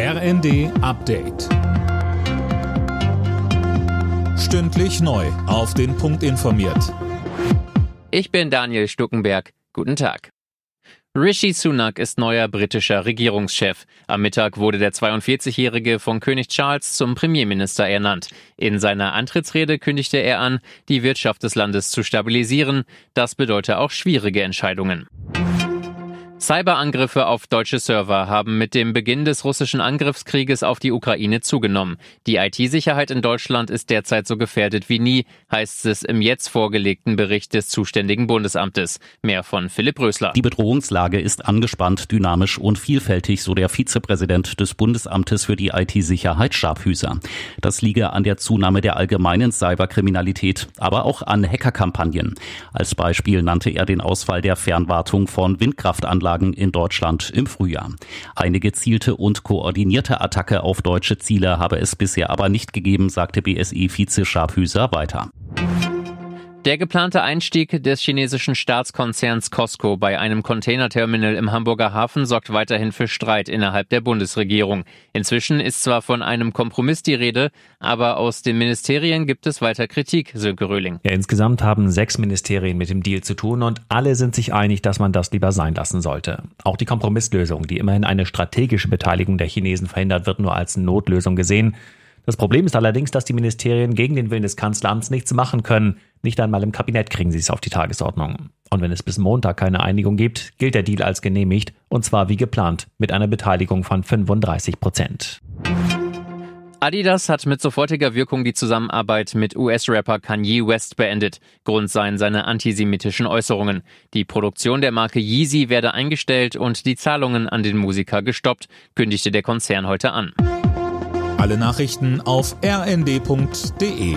RND Update. Stündlich neu. Auf den Punkt informiert. Ich bin Daniel Stuckenberg. Guten Tag. Rishi Sunak ist neuer britischer Regierungschef. Am Mittag wurde der 42-Jährige von König Charles zum Premierminister ernannt. In seiner Antrittsrede kündigte er an, die Wirtschaft des Landes zu stabilisieren. Das bedeutet auch schwierige Entscheidungen. Cyberangriffe auf deutsche Server haben mit dem Beginn des russischen Angriffskrieges auf die Ukraine zugenommen. Die IT-Sicherheit in Deutschland ist derzeit so gefährdet wie nie, heißt es im jetzt vorgelegten Bericht des zuständigen Bundesamtes. Mehr von Philipp Rösler. Die Bedrohungslage ist angespannt, dynamisch und vielfältig, so der Vizepräsident des Bundesamtes für die IT-Sicherheit Scharfhüser. Das liege an der Zunahme der allgemeinen Cyberkriminalität, aber auch an Hackerkampagnen. Als Beispiel nannte er den Ausfall der Fernwartung von Windkraftanlagen Anlagen in Deutschland im Frühjahr. Eine gezielte und koordinierte Attacke auf deutsche Ziele habe es bisher aber nicht gegeben, sagte BSI-Vize Scharphüser weiter. Der geplante Einstieg des chinesischen Staatskonzerns Costco bei einem Containerterminal im Hamburger Hafen sorgt weiterhin für Streit innerhalb der Bundesregierung. Inzwischen ist zwar von einem Kompromiss die Rede, aber aus den Ministerien gibt es weiter Kritik, Sönke Röhling. Ja, insgesamt haben sechs Ministerien mit dem Deal zu tun und alle sind sich einig, dass man das lieber sein lassen sollte. Auch die Kompromisslösung, die immerhin eine strategische Beteiligung der Chinesen verhindert, wird nur als Notlösung gesehen. Das Problem ist allerdings, dass die Ministerien gegen den Willen des Kanzleramts nichts machen können. Nicht einmal im Kabinett kriegen sie es auf die Tagesordnung. Und wenn es bis Montag keine Einigung gibt, gilt der Deal als genehmigt, und zwar wie geplant, mit einer Beteiligung von 35 Prozent. Adidas hat mit sofortiger Wirkung die Zusammenarbeit mit US-Rapper Kanye West beendet. Grund seien seine antisemitischen Äußerungen. Die Produktion der Marke Yeezy werde eingestellt und die Zahlungen an den Musiker gestoppt, kündigte der Konzern heute an. Alle Nachrichten auf rnd.de